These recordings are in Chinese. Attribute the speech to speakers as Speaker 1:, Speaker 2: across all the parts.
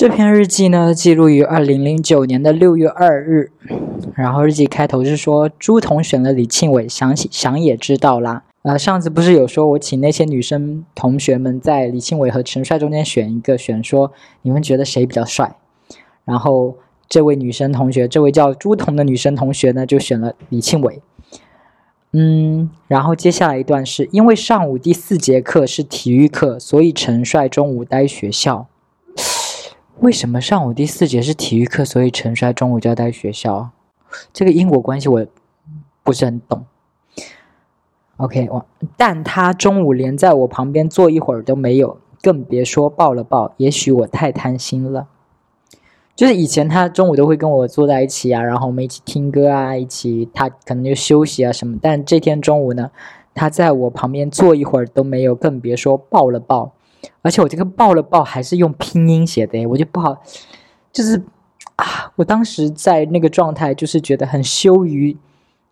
Speaker 1: 这篇日记呢，记录于二零零九年的六月二日。然后日记开头是说：“朱彤选了李庆伟，想想也知道啦。呃，上次不是有说我请那些女生同学们在李庆伟和陈帅中间选一个，选说你们觉得谁比较帅？然后这位女生同学，这位叫朱彤的女生同学呢，就选了李庆伟。嗯，然后接下来一段是因为上午第四节课是体育课，所以陈帅中午待学校。”为什么上午第四节是体育课，所以陈帅中午就要待学校？这个因果关系我不是很懂。OK，我但他中午连在我旁边坐一会儿都没有，更别说抱了抱。也许我太贪心了。就是以前他中午都会跟我坐在一起啊，然后我们一起听歌啊，一起他可能就休息啊什么。但这天中午呢，他在我旁边坐一会儿都没有，更别说抱了抱。而且我这个抱了抱还是用拼音写的，我就不好，就是啊，我当时在那个状态，就是觉得很羞于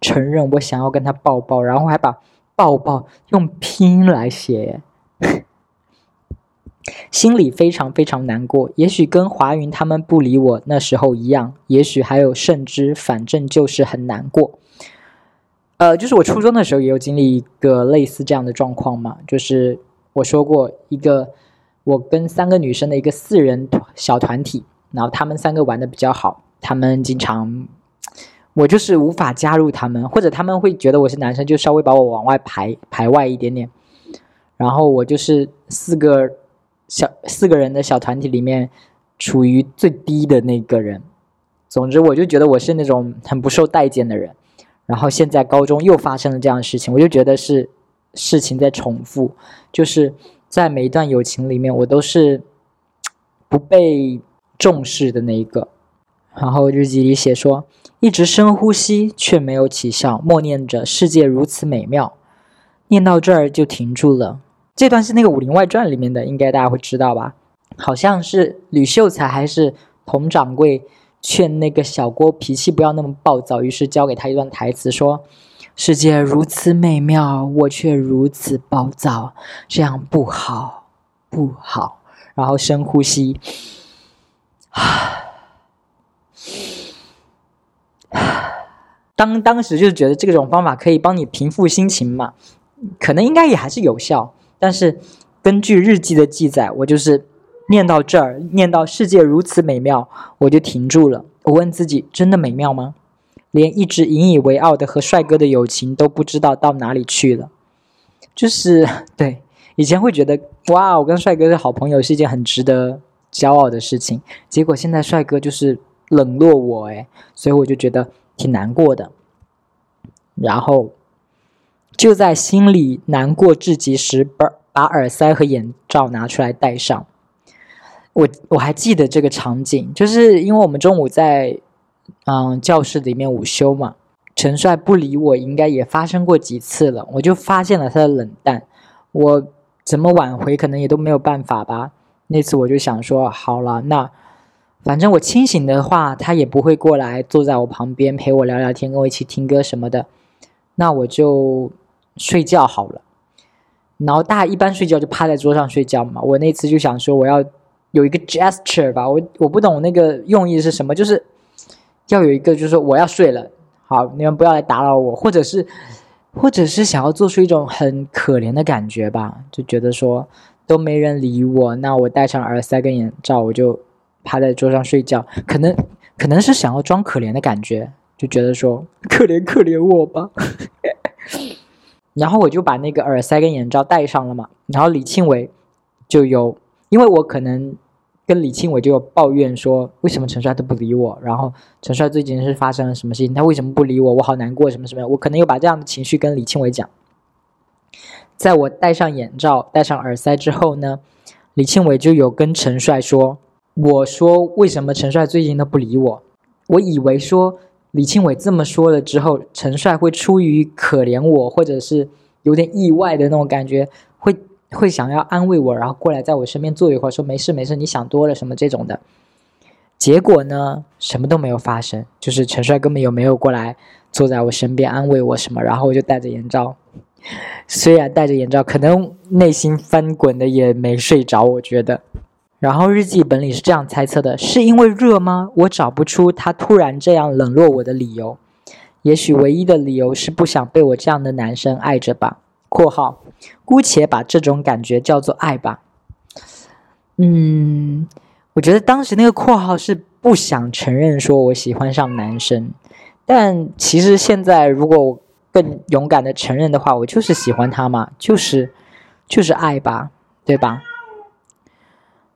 Speaker 1: 承认我想要跟他抱抱，然后还把抱抱用拼音来写，心里非常非常难过。也许跟华云他们不理我那时候一样，也许还有甚至，反正就是很难过。呃，就是我初中的时候也有经历一个类似这样的状况嘛，就是。我说过一个，我跟三个女生的一个四人小团体，然后他们三个玩的比较好，他们经常，我就是无法加入他们，或者他们会觉得我是男生，就稍微把我往外排排外一点点，然后我就是四个小四个人的小团体里面处于最低的那个人，总之我就觉得我是那种很不受待见的人，然后现在高中又发生了这样的事情，我就觉得是。事情在重复，就是在每一段友情里面，我都是不被重视的那一个。然后日记里写说，一直深呼吸却没有起效，默念着世界如此美妙，念到这儿就停住了。这段是那个《武林外传》里面的，应该大家会知道吧？好像是吕秀才还是佟掌柜劝那个小郭脾气不要那么暴躁，于是教给他一段台词说。世界如此美妙，我却如此暴躁，这样不好，不好。然后深呼吸，当当时就觉得这种方法可以帮你平复心情嘛，可能应该也还是有效。但是根据日记的记载，我就是念到这儿，念到世界如此美妙，我就停住了。我问自己：真的美妙吗？连一直引以为傲的和帅哥的友情都不知道到哪里去了，就是对以前会觉得哇，我跟帅哥是好朋友是一件很值得骄傲的事情，结果现在帅哥就是冷落我诶，所以我就觉得挺难过的。然后就在心里难过至极时，把把耳塞和眼罩拿出来戴上。我我还记得这个场景，就是因为我们中午在。嗯，教室里面午休嘛，陈帅不理我，应该也发生过几次了。我就发现了他的冷淡，我怎么挽回可能也都没有办法吧。那次我就想说，好了，那反正我清醒的话，他也不会过来坐在我旁边陪我聊聊天，跟我一起听歌什么的。那我就睡觉好了。然后大家一般睡觉就趴在桌上睡觉嘛。我那次就想说，我要有一个 gesture 吧，我我不懂那个用意是什么，就是。要有一个，就是说我要睡了，好，你们不要来打扰我，或者是，或者是想要做出一种很可怜的感觉吧，就觉得说都没人理我，那我戴上耳塞跟眼罩，我就趴在桌上睡觉，可能可能是想要装可怜的感觉，就觉得说可怜可怜我吧，然后我就把那个耳塞跟眼罩戴上了嘛，然后李庆伟就有，因为我可能。跟李庆伟就抱怨说，为什么陈帅都不理我？然后陈帅最近是发生了什么事情？他为什么不理我？我好难过，什么什么？我可能有把这样的情绪跟李庆伟讲。在我戴上眼罩、戴上耳塞之后呢，李庆伟就有跟陈帅说：“我说为什么陈帅最近都不理我？我以为说李庆伟这么说了之后，陈帅会出于可怜我，或者是有点意外的那种感觉，会。”会想要安慰我，然后过来在我身边坐一会儿，说没事没事，你想多了什么这种的。结果呢，什么都没有发生，就是陈帅根本有没有过来坐在我身边安慰我什么，然后我就戴着眼罩，虽然戴着眼罩，可能内心翻滚的也没睡着，我觉得。然后日记本里是这样猜测的：是因为热吗？我找不出他突然这样冷落我的理由。也许唯一的理由是不想被我这样的男生爱着吧。（括号）姑且把这种感觉叫做爱吧。嗯，我觉得当时那个括号是不想承认说我喜欢上男生，但其实现在如果我更勇敢的承认的话，我就是喜欢他嘛，就是就是爱吧，对吧？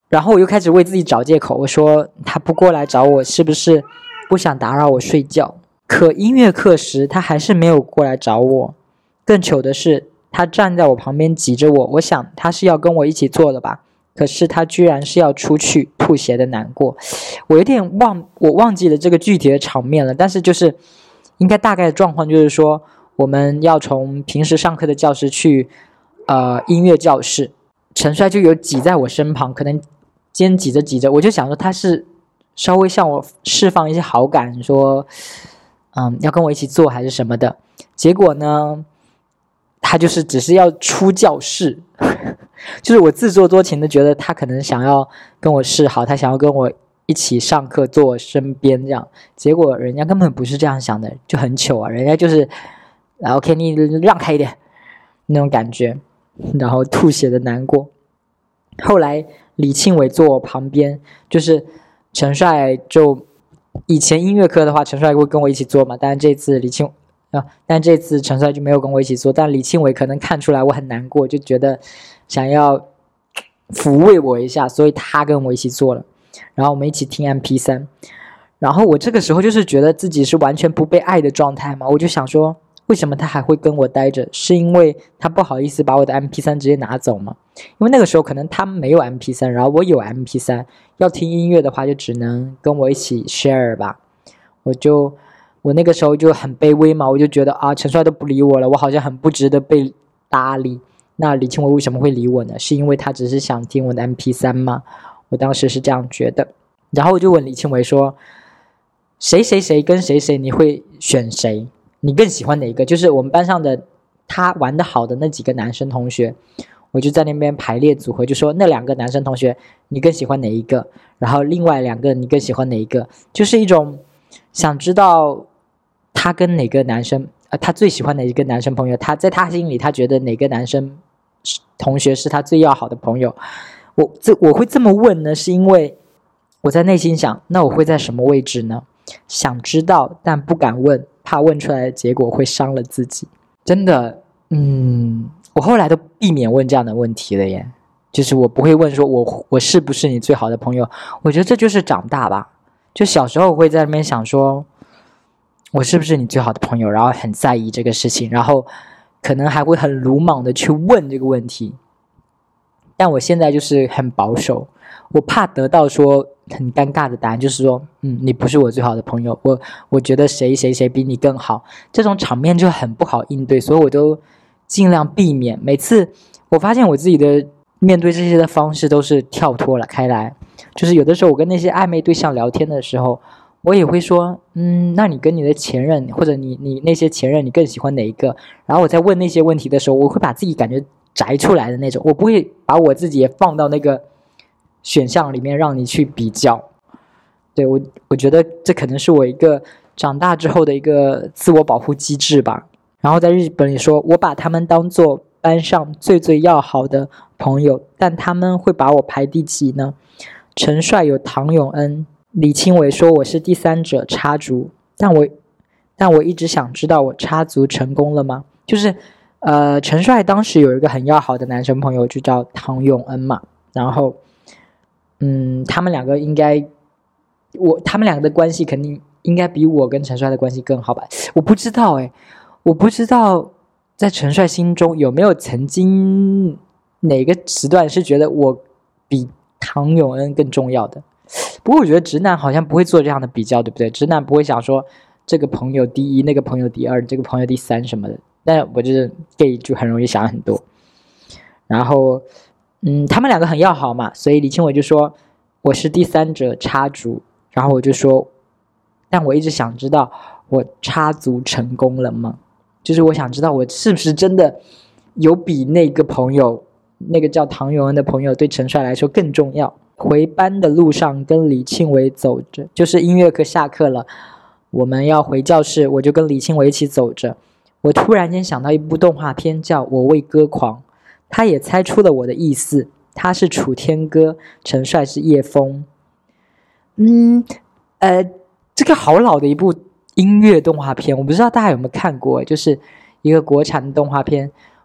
Speaker 1: 然后我又开始为自己找借口，我说他不过来找我，是不是不想打扰我睡觉？可音乐课时他还是没有过来找我。更糗的是，他站在我旁边挤着我，我想他是要跟我一起做的吧？可是他居然是要出去吐血的难过。我有点忘，我忘记了这个具体的场面了。但是就是应该大概的状况就是说，我们要从平时上课的教室去呃音乐教室，陈帅就有挤在我身旁，可能。肩挤着挤着，我就想说他是稍微向我释放一些好感，说嗯要跟我一起做还是什么的。结果呢，他就是只是要出教室，就是我自作多情的觉得他可能想要跟我示好，他想要跟我一起上课坐我身边这样。结果人家根本不是这样想的，就很糗啊！人家就是，OK，你让开一点那种感觉，然后吐血的难过。后来。李庆伟坐我旁边，就是陈帅。就以前音乐课的话，陈帅会跟我一起坐嘛。但是这次李庆啊，但这次陈帅就没有跟我一起做。但李庆伟可能看出来我很难过，就觉得想要抚慰我一下，所以他跟我一起做了。然后我们一起听 M P 三。然后我这个时候就是觉得自己是完全不被爱的状态嘛，我就想说。为什么他还会跟我待着？是因为他不好意思把我的 M P 三直接拿走吗？因为那个时候可能他没有 M P 三，然后我有 M P 三，要听音乐的话就只能跟我一起 share 吧。我就我那个时候就很卑微嘛，我就觉得啊，陈帅都不理我了，我好像很不值得被搭理。那李庆伟为什么会理我呢？是因为他只是想听我的 M P 三吗？我当时是这样觉得。然后我就问李庆伟说：“谁谁谁跟谁谁，你会选谁？”你更喜欢哪一个？就是我们班上的他玩的好的那几个男生同学，我就在那边排列组合，就说那两个男生同学你更喜欢哪一个？然后另外两个你更喜欢哪一个？就是一种想知道他跟哪个男生，呃，他最喜欢哪一个男生朋友？他在他心里，他觉得哪个男生同学是他最要好的朋友？我这我会这么问呢，是因为我在内心想，那我会在什么位置呢？想知道，但不敢问。怕问出来的结果会伤了自己，真的，嗯，我后来都避免问这样的问题了耶。就是我不会问说，我我是不是你最好的朋友？我觉得这就是长大吧。就小时候会在那边想说，我是不是你最好的朋友？然后很在意这个事情，然后可能还会很鲁莽的去问这个问题。但我现在就是很保守，我怕得到说。很尴尬的答案就是说，嗯，你不是我最好的朋友，我我觉得谁谁谁比你更好，这种场面就很不好应对，所以我都尽量避免。每次我发现我自己的面对这些的方式都是跳脱了开来，就是有的时候我跟那些暧昧对象聊天的时候，我也会说，嗯，那你跟你的前任或者你你那些前任，你更喜欢哪一个？然后我在问那些问题的时候，我会把自己感觉摘出来的那种，我不会把我自己也放到那个。选项里面让你去比较，对我，我觉得这可能是我一个长大之后的一个自我保护机制吧。然后在日本里说，我把他们当做班上最最要好的朋友，但他们会把我排第几呢？陈帅有唐永恩，李清伟说我是第三者插足，但我但我一直想知道我插足成功了吗？就是呃，陈帅当时有一个很要好的男生朋友，就叫唐永恩嘛，然后。嗯，他们两个应该，我他们两个的关系肯定应该比我跟陈帅的关系更好吧？我不知道哎，我不知道在陈帅心中有没有曾经哪个时段是觉得我比唐永恩更重要的。不过我觉得直男好像不会做这样的比较，对不对？直男不会想说这个朋友第一，那个朋友第二，这个朋友第三什么的。但我觉得 gay 就很容易想很多，然后。嗯，他们两个很要好嘛，所以李庆伟就说我是第三者插足，然后我就说，但我一直想知道我插足成功了吗？就是我想知道我是不是真的有比那个朋友，那个叫唐永恩的朋友对陈帅来说更重要。回班的路上跟李庆伟走着，就是音乐课下课了，我们要回教室，我就跟李庆伟一起走着。我突然间想到一部动画片，叫《我为歌狂》，他也猜出了我的意思，他是楚天歌，陈帅是叶枫。嗯，呃，这个好老的一部音乐动画片，我不知道大家有没有看过，就是一个国产动画片。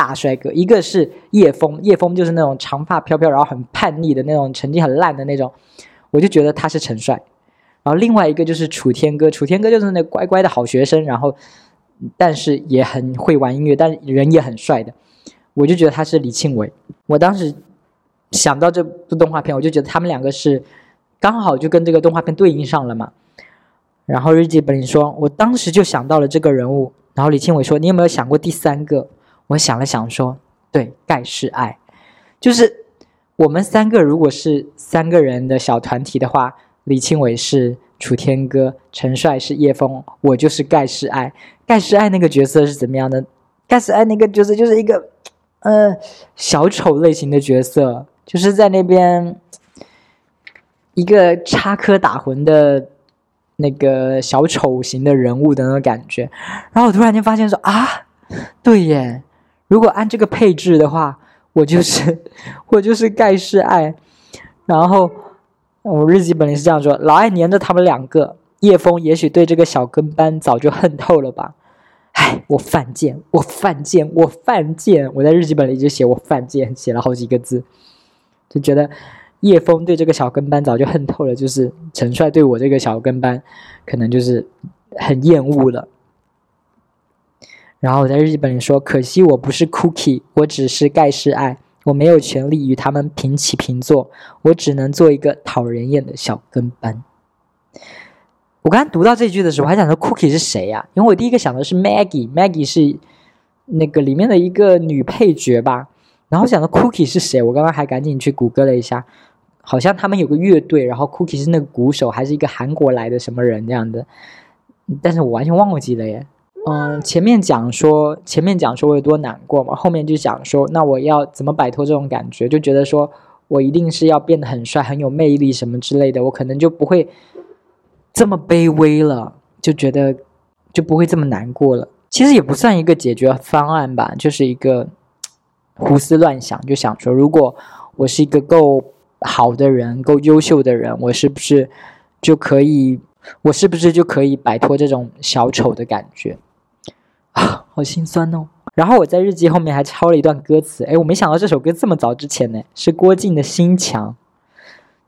Speaker 1: 大帅哥，一个是叶枫，叶枫就是那种长发飘飘，然后很叛逆的那种，成绩很烂的那种，我就觉得他是陈帅。然后另外一个就是楚天歌，楚天歌就是那乖乖的好学生，然后但是也很会玩音乐，但人也很帅的，我就觉得他是李庆伟。我当时想到这部动画片，我就觉得他们两个是刚好就跟这个动画片对应上了嘛。然后日记本里说，我当时就想到了这个人物。然后李庆伟说，你有没有想过第三个？我想了想，说：“对，盖世爱，就是我们三个，如果是三个人的小团体的话，李庆伟是楚天歌，陈帅是叶枫，我就是盖世爱。盖世爱那个角色是怎么样的？盖世爱那个角色就是一个，呃，小丑类型的角色，就是在那边一个插科打诨的那个小丑型的人物的那种感觉。然后我突然间发现说啊，对耶。”如果按这个配置的话，我就是 我就是盖世爱，然后我日记本里是这样说：老爱黏着他们两个。叶枫也许对这个小跟班早就恨透了吧？唉，我犯贱，我犯贱，我犯贱！我在日记本里就写我犯贱，写了好几个字，就觉得叶枫对这个小跟班早就恨透了，就是陈帅对我这个小跟班可能就是很厌恶了。然后我在日记本里说：“可惜我不是 Cookie，我只是盖世爱，我没有权利与他们平起平坐，我只能做一个讨人厌的小跟班。”我刚刚读到这句的时候，我还想说 Cookie 是谁呀？因为我第一个想的是 Maggie，Maggie 是那个里面的一个女配角吧。然后想到 Cookie 是谁，我刚刚还赶紧去谷歌了一下，好像他们有个乐队，然后 Cookie 是那个鼓手，还是一个韩国来的什么人这样的，但是我完全忘记了耶。嗯，前面讲说，前面讲说我有多难过嘛，后面就讲说，那我要怎么摆脱这种感觉？就觉得说我一定是要变得很帅、很有魅力什么之类的，我可能就不会这么卑微了，就觉得就不会这么难过了。其实也不算一个解决方案吧，就是一个胡思乱想，就想说，如果我是一个够好的人、够优秀的人，我是不是就可以？我是不是就可以摆脱这种小丑的感觉？啊，好心酸哦。然后我在日记后面还抄了一段歌词，哎，我没想到这首歌这么早之前呢，是郭靖的心墙，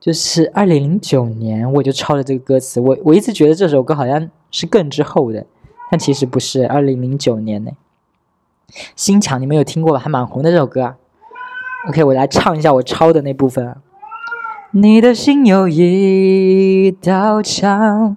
Speaker 1: 就是二零零九年我就抄了这个歌词。我我一直觉得这首歌好像是更之后的，但其实不是，二零零九年呢。心墙你们有听过吧？还蛮红的这首歌啊。OK，我来唱一下我抄的那部分。你的心有一道墙。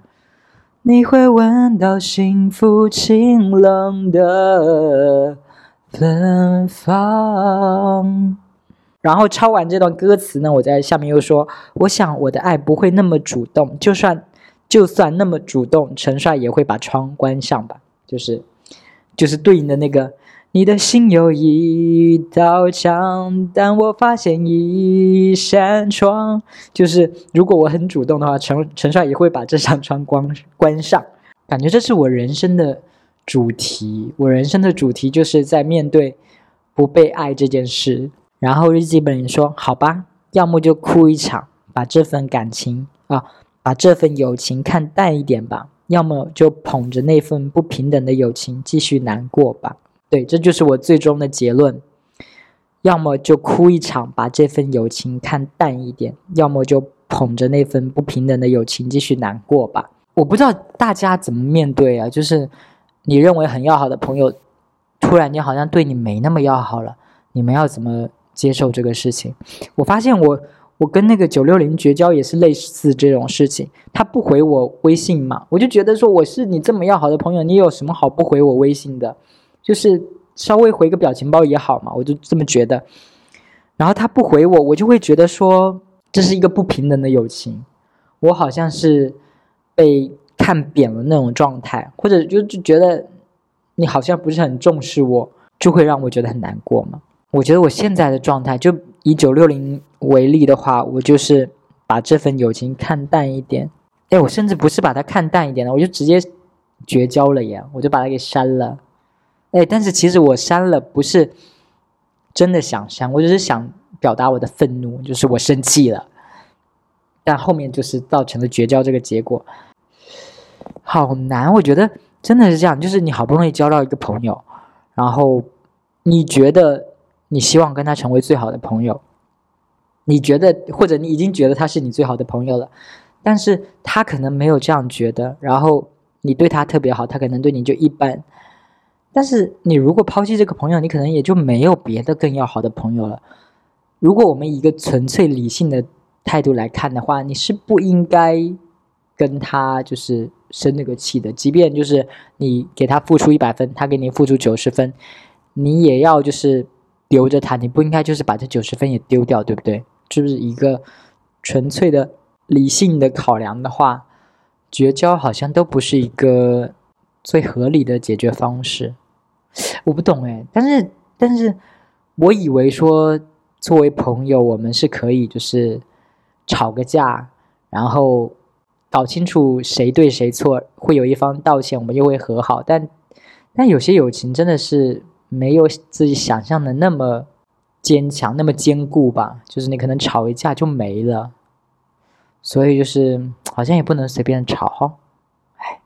Speaker 1: 你会闻到幸福清冷的芬芳。然后抄完这段歌词呢，我在下面又说：“我想我的爱不会那么主动，就算就算那么主动，陈帅也会把窗关上吧。”就是，就是对应的那个。你的心有一道墙，但我发现一扇窗。就是如果我很主动的话，陈陈帅也会把这扇窗关关上。感觉这是我人生的主题。我人生的主题就是在面对不被爱这件事。然后日记本里说：“好吧，要么就哭一场，把这份感情啊，把这份友情看淡一点吧；要么就捧着那份不平等的友情继续难过吧。”对，这就是我最终的结论。要么就哭一场，把这份友情看淡一点；要么就捧着那份不平等的友情继续难过吧。我不知道大家怎么面对啊，就是你认为很要好的朋友，突然间好像对你没那么要好了，你们要怎么接受这个事情？我发现我我跟那个九六零绝交也是类似这种事情，他不回我微信嘛，我就觉得说我是你这么要好的朋友，你有什么好不回我微信的？就是稍微回个表情包也好嘛，我就这么觉得。然后他不回我，我就会觉得说这是一个不平等的友情，我好像是。被看扁了那种状态，或者就就觉得你好像不是很重视我，就会让我觉得很难过嘛。我觉得我现在的状态，就以九六零为例的话，我就是把这份友情看淡一点。哎，我甚至不是把它看淡一点了，我就直接绝交了耶，我就把它给删了。哎，但是其实我删了不是真的想删，我只是想表达我的愤怒，就是我生气了。但后面就是造成了绝交这个结果。好难，我觉得真的是这样，就是你好不容易交到一个朋友，然后你觉得你希望跟他成为最好的朋友，你觉得或者你已经觉得他是你最好的朋友了，但是他可能没有这样觉得，然后你对他特别好，他可能对你就一般，但是你如果抛弃这个朋友，你可能也就没有别的更要好的朋友了。如果我们以一个纯粹理性的态度来看的话，你是不应该跟他就是。生那个气的，即便就是你给他付出一百分，他给你付出九十分，你也要就是留着他，你不应该就是把这九十分也丢掉，对不对？是不是一个纯粹的理性的考量的话，绝交好像都不是一个最合理的解决方式。我不懂哎，但是但是我以为说作为朋友，我们是可以就是吵个架，然后。搞清楚谁对谁错，会有一方道歉，我们又会和好。但，但有些友情真的是没有自己想象的那么坚强，那么坚固吧？就是你可能吵一架就没了，所以就是好像也不能随便吵哈。哎，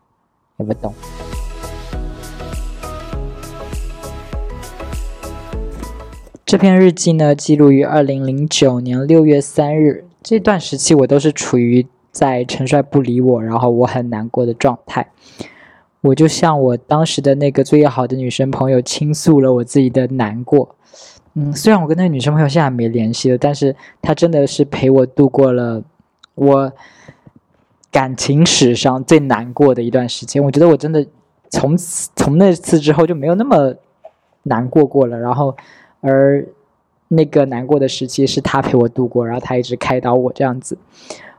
Speaker 1: 也不懂。这篇日记呢，记录于二零零九年六月三日。这段时期我都是处于。在陈帅不理我，然后我很难过的状态，我就向我当时的那个最要好的女生朋友倾诉了我自己的难过。嗯，虽然我跟那个女生朋友现在没联系了，但是她真的是陪我度过了我感情史上最难过的一段时间。我觉得我真的从此从那次之后就没有那么难过过了。然后，而那个难过的时期是他陪我度过，然后他一直开导我这样子。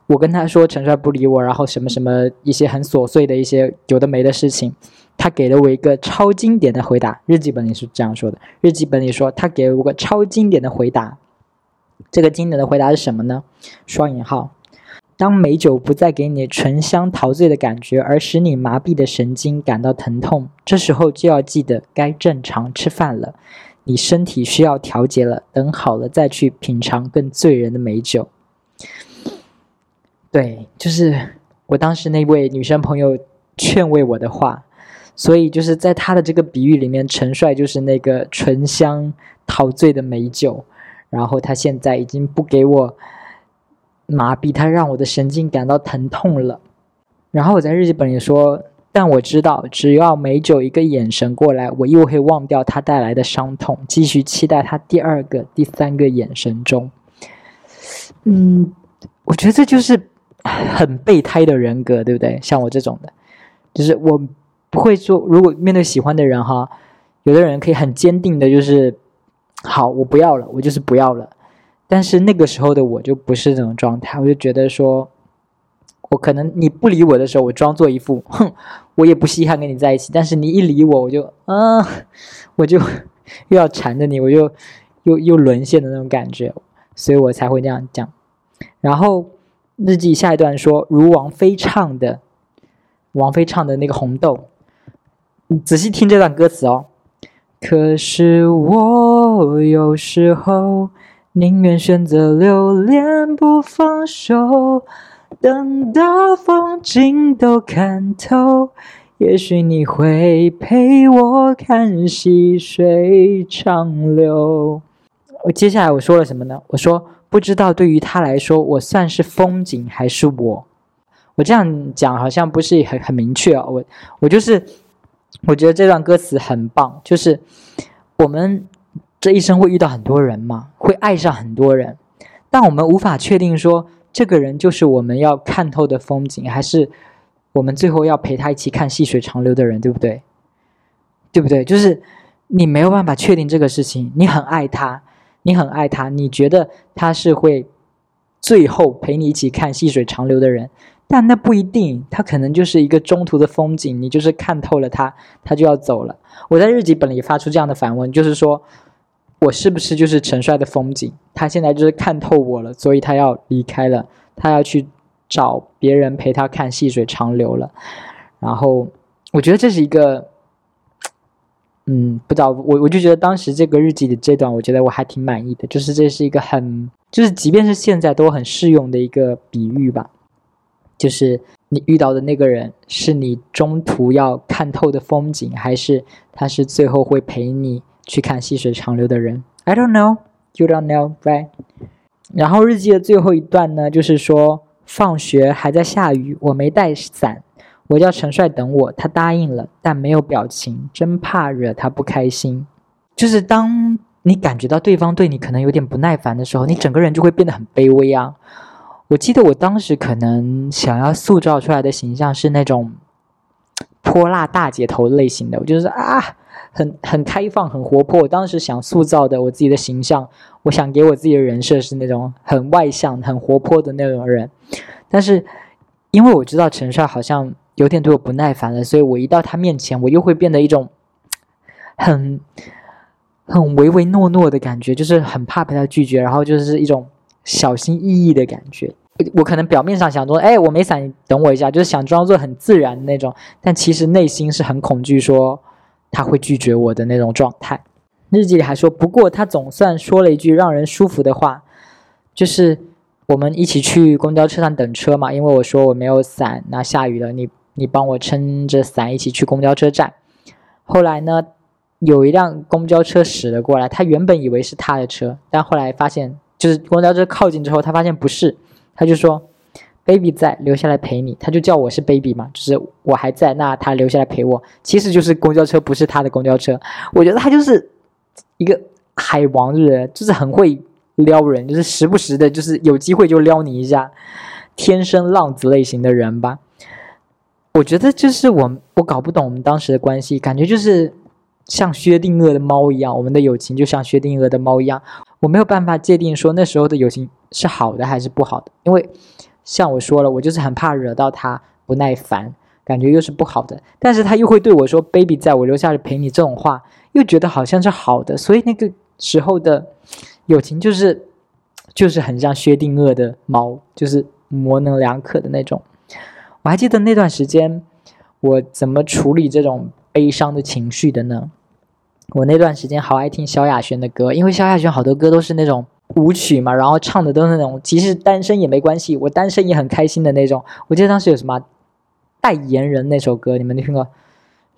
Speaker 1: 我跟他说陈帅不理我，然后什么什么一些很琐碎的一些有的没的事情，他给了我一个超经典的回答。日记本里是这样说的，日记本里说他给了我个超经典的回答。这个经典的回答是什么呢？双引号，当美酒不再给你醇香陶醉的感觉，而使你麻痹的神经感到疼痛，这时候就要记得该正常吃饭了，你身体需要调节了，等好了再去品尝更醉人的美酒。对，就是我当时那位女生朋友劝慰我的话，所以就是在他的这个比喻里面，陈帅就是那个醇香陶醉的美酒，然后他现在已经不给我麻痹，他让我的神经感到疼痛了。然后我在日记本里说，但我知道，只要美酒一个眼神过来，我又会忘掉他带来的伤痛，继续期待他第二个、第三个眼神中。嗯，我觉得这就是。很备胎的人格，对不对？像我这种的，就是我不会说，如果面对喜欢的人哈，有的人可以很坚定的，就是好，我不要了，我就是不要了。但是那个时候的我就不是这种状态，我就觉得说，我可能你不理我的时候，我装作一副哼，我也不稀罕跟你在一起。但是你一理我，我就啊，我就又要缠着你，我就又又沦陷的那种感觉，所以我才会那样讲。然后。日记下一段说，如王菲唱的，王菲唱的那个《红豆》，你仔细听这段歌词哦。可是我有时候宁愿选择留恋不放手，等到风景都看透，也许你会陪我看细水长流。我接下来我说了什么呢？我说不知道对于他来说，我算是风景还是我？我这样讲好像不是很很明确啊。我我就是我觉得这段歌词很棒，就是我们这一生会遇到很多人嘛，会爱上很多人，但我们无法确定说这个人就是我们要看透的风景，还是。我们最后要陪他一起看细水长流的人，对不对？对不对？就是你没有办法确定这个事情。你很爱他，你很爱他，你觉得他是会最后陪你一起看细水长流的人，但那不一定。他可能就是一个中途的风景，你就是看透了他，他就要走了。我在日记本里发出这样的反问，就是说我是不是就是陈帅的风景？他现在就是看透我了，所以他要离开了，他要去。找别人陪他看细水长流了，然后我觉得这是一个，嗯，不知道我我就觉得当时这个日记的这段，我觉得我还挺满意的，就是这是一个很，就是即便是现在都很适用的一个比喻吧，就是你遇到的那个人是你中途要看透的风景，还是他是最后会陪你去看细水长流的人？I don't know, you don't know, right？然后日记的最后一段呢，就是说。放学还在下雨，我没带伞，我叫陈帅等我，他答应了，但没有表情，真怕惹他不开心。就是当你感觉到对方对你可能有点不耐烦的时候，你整个人就会变得很卑微啊。我记得我当时可能想要塑造出来的形象是那种泼辣大姐头类型的，我就是啊。很很开放，很活泼。我当时想塑造的我自己的形象，我想给我自己的人设是那种很外向、很活泼的那种人。但是，因为我知道陈帅好像有点对我不耐烦了，所以我一到他面前，我又会变得一种很很唯唯诺诺的感觉，就是很怕被他拒绝，然后就是一种小心翼翼的感觉。我可能表面上想说，哎，我没伞，你等我一下，就是想装作很自然的那种，但其实内心是很恐惧，说。他会拒绝我的那种状态。日记里还说，不过他总算说了一句让人舒服的话，就是我们一起去公交车上等车嘛。因为我说我没有伞，那下雨了，你你帮我撑着伞一起去公交车站。后来呢，有一辆公交车驶了过来，他原本以为是他的车，但后来发现，就是公交车靠近之后，他发现不是，他就说。Baby 在留下来陪你，他就叫我是 baby 嘛，就是我还在，那他留下来陪我，其实就是公交车不是他的公交车。我觉得他就是一个海王，是不是？就是很会撩人，就是时不时的，就是有机会就撩你一下，天生浪子类型的人吧。我觉得就是我，我搞不懂我们当时的关系，感觉就是像薛定谔的猫一样，我们的友情就像薛定谔的猫一样，我没有办法界定说那时候的友情是好的还是不好的，因为。像我说了，我就是很怕惹到他不耐烦，感觉又是不好的。但是他又会对我说：“baby，在我留下来陪你。”这种话又觉得好像是好的，所以那个时候的友情就是，就是很像薛定谔的猫，就是模棱两可的那种。我还记得那段时间，我怎么处理这种悲伤的情绪的呢？我那段时间好爱听萧亚轩的歌，因为萧亚轩好多歌都是那种。舞曲嘛，然后唱的都是那种，其实单身也没关系，我单身也很开心的那种。我记得当时有什么代言人那首歌，你们听过？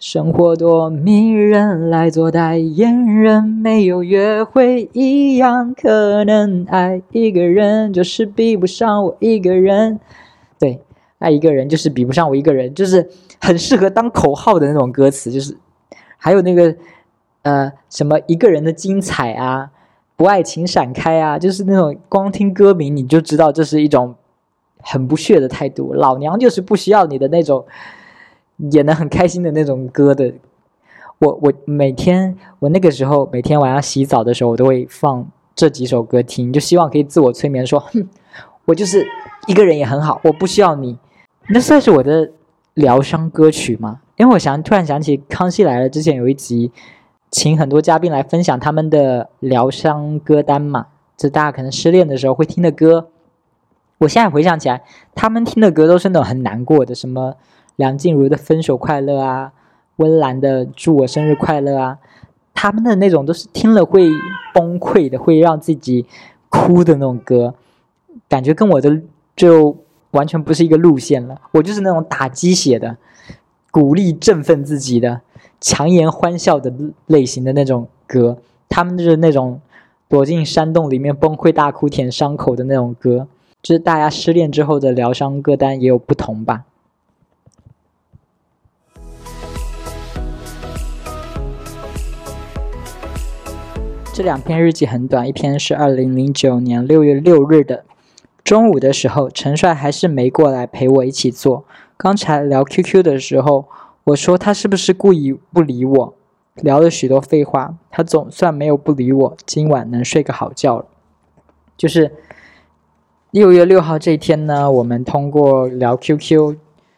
Speaker 1: 生活多迷人，来做代言人，没有约会一样可能。爱一个人就是比不上我一个人，对，爱一个人就是比不上我一个人，就是很适合当口号的那种歌词。就是还有那个呃什么一个人的精彩啊。不爱情闪开啊，就是那种光听歌名你就知道这是一种很不屑的态度。老娘就是不需要你的那种演的很开心的那种歌的。我我每天我那个时候每天晚上洗澡的时候，我都会放这几首歌听，就希望可以自我催眠，说哼，我就是一个人也很好，我不需要你。那算是我的疗伤歌曲吗？因为我想突然想起《康熙来了》之前有一集。请很多嘉宾来分享他们的疗伤歌单嘛，就大家可能失恋的时候会听的歌。我现在回想起来，他们听的歌都是那种很难过的，什么梁静茹的《分手快乐》啊，温岚的《祝我生日快乐》啊，他们的那种都是听了会崩溃的，会让自己哭的那种歌，感觉跟我的就完全不是一个路线了。我就是那种打鸡血的。鼓励振奋自己的、强颜欢笑的类型的那种歌。他们就是那种躲进山洞里面崩溃大哭舔伤口的那种歌。就是大家失恋之后的疗伤歌单也有不同吧。这两篇日记很短，一篇是二零零九年六月六日的中午的时候，陈帅还是没过来陪我一起做。刚才聊 QQ 的时候，我说他是不是故意不理我，聊了许多废话，他总算没有不理我，今晚能睡个好觉了。就是六月六号这一天呢，我们通过聊 QQ，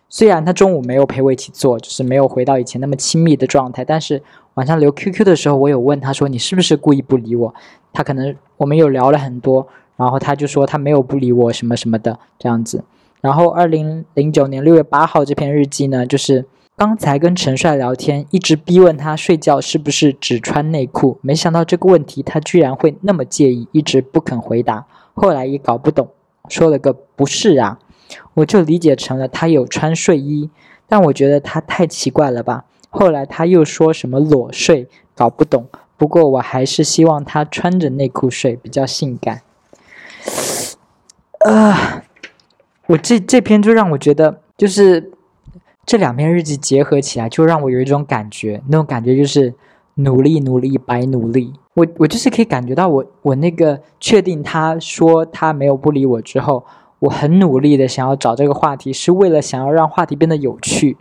Speaker 1: 虽然他中午没有陪我一起做，就是没有回到以前那么亲密的状态，但是。晚上留 QQ 的时候，我有问他说：“你是不是故意不理我？”他可能我们有聊了很多，然后他就说他没有不理我什么什么的这样子。然后二零零九年六月八号这篇日记呢，就是刚才跟陈帅聊天，一直逼问他睡觉是不是只穿内裤，没想到这个问题他居然会那么介意，一直不肯回答。后来也搞不懂，说了个不是啊，我就理解成了他有穿睡衣，但我觉得他太奇怪了吧。后来他又说什么裸睡，搞不懂。不过我还是希望他穿着内裤睡比较性感。啊，我这这篇就让我觉得，就是这两篇日记结合起来，就让我有一种感觉，那种感觉就是努力努力白努力。我我就是可以感觉到，我我那个确定他说他没有不理我之后，我很努力的想要找这个话题，是为了想要让话题变得有趣。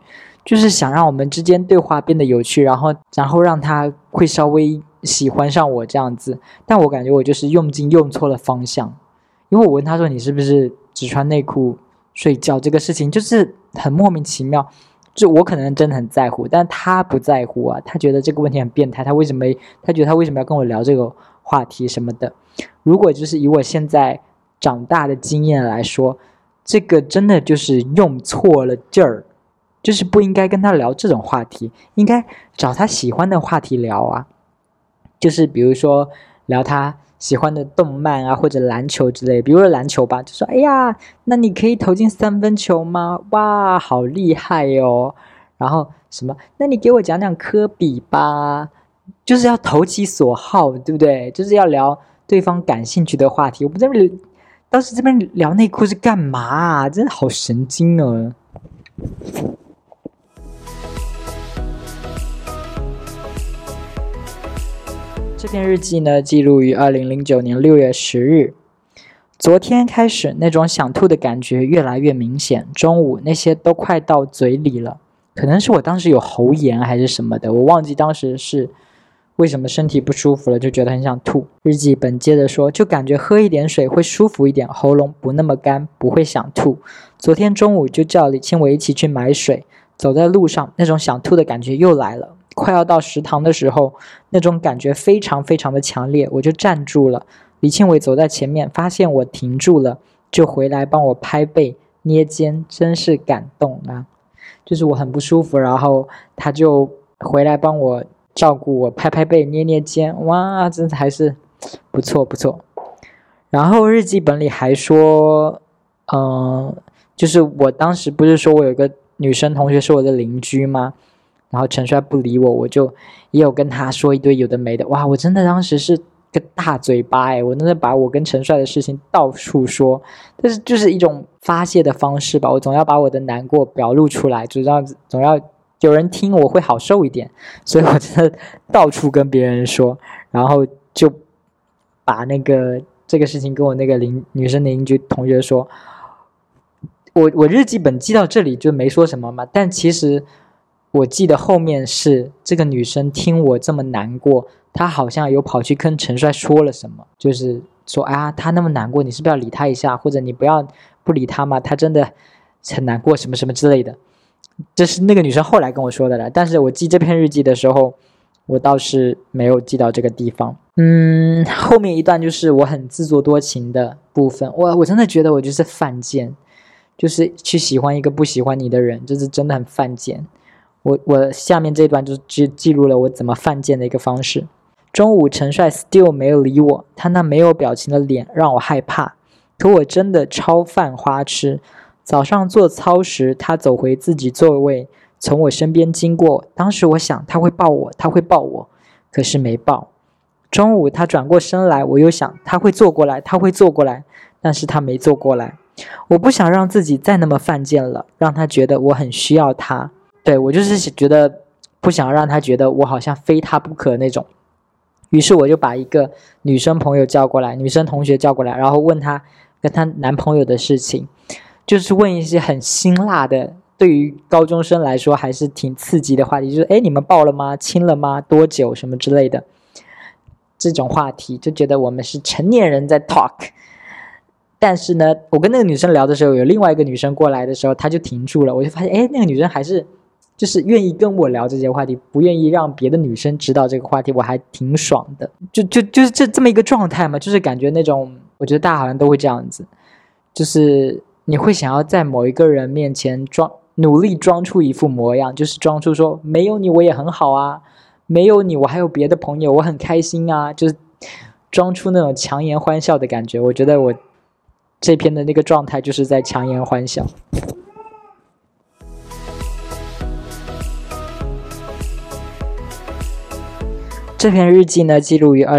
Speaker 1: 就是想让我们之间对话变得有趣，然后，然后让他会稍微喜欢上我这样子。但我感觉我就是用劲用错了方向，因为我问他说：“你是不是只穿内裤睡觉？”这个事情就是很莫名其妙。就我可能真的很在乎，但他不在乎啊。他觉得这个问题很变态，他为什么？他觉得他为什么要跟我聊这个话题什么的？如果就是以我现在长大的经验来说，这个真的就是用错了劲儿。就是不应该跟他聊这种话题，应该找他喜欢的话题聊啊。就是比如说聊他喜欢的动漫啊，或者篮球之类。比如说篮球吧，就说：“哎呀，那你可以投进三分球吗？哇，好厉害哟！”然后什么？那你给我讲讲科比吧。就是要投其所好，对不对？就是要聊对方感兴趣的话题。我不这边，当时这边聊内裤是干嘛？真的好神经哦！这篇日记呢，记录于二零零九年六月十日。昨天开始，那种想吐的感觉越来越明显。中午那些都快到嘴里了，可能是我当时有喉炎还是什么的，我忘记当时是为什么身体不舒服了，就觉得很想吐。日记本接着说，就感觉喝一点水会舒服一点，喉咙不那么干，不会想吐。昨天中午就叫李庆伟一起去买水，走在路上，那种想吐的感觉又来了。快要到食堂的时候，那种感觉非常非常的强烈，我就站住了。李庆伟走在前面，发现我停住了，就回来帮我拍背、捏肩，真是感动啊！就是我很不舒服，然后他就回来帮我照顾我，拍拍背、捏捏肩，哇，真的还是不错不错。然后日记本里还说，嗯，就是我当时不是说我有个女生同学是我的邻居吗？然后陈帅不理我，我就也有跟他说一堆有的没的。哇，我真的当时是个大嘴巴哎，我真的把我跟陈帅的事情到处说，但是就是一种发泄的方式吧。我总要把我的难过表露出来，就这样子，总要有人听，我会好受一点。所以我真的到处跟别人说，然后就把那个这个事情跟我那个邻女生邻居同学说。我我日记本记到这里就没说什么嘛，但其实。我记得后面是这个女生听我这么难过，她好像有跑去跟陈帅说了什么，就是说啊，她那么难过，你是不是要理她一下，或者你不要不理她嘛？她真的很难过，什么什么之类的。这是那个女生后来跟我说的了，但是我记这篇日记的时候，我倒是没有记到这个地方。嗯，后面一段就是我很自作多情的部分，我我真的觉得我就是犯贱，就是去喜欢一个不喜欢你的人，就是真的很犯贱。我我下面这段就记记录了我怎么犯贱的一个方式。中午陈帅 still 没有理我，他那没有表情的脸让我害怕。可我真的超犯花痴。早上做操时，他走回自己座位，从我身边经过，当时我想他会抱我，他会抱我，可是没抱。中午他转过身来，我又想他会坐过来，他会坐过来，但是他没坐过来。我不想让自己再那么犯贱了，让他觉得我很需要他。对我就是觉得不想让他觉得我好像非他不可那种。于是我就把一个女生朋友叫过来，女生同学叫过来，然后问她跟她男朋友的事情，就是问一些很辛辣的，对于高中生来说还是挺刺激的话题，就是哎你们抱了吗？亲了吗？多久？什么之类的。这种话题就觉得我们是成年人在 talk，但是呢，我跟那个女生聊的时候，有另外一个女生过来的时候，她就停住了。我就发现，哎，那个女生还是就是愿意跟我聊这些话题，不愿意让别的女生知道这个话题，我还挺爽的。就就就是这这么一个状态嘛，就是感觉那种，我觉得大家好像都会这样子，就是你会想要在某一个人面前装，努力装出一副模样，就是装出说没有你我也很好啊。没有你，我还有别的朋友，我很开心啊！就是装出那种强颜欢笑的感觉。我觉得我这篇的那个状态就是在强颜欢笑。这篇日记呢，记录于二。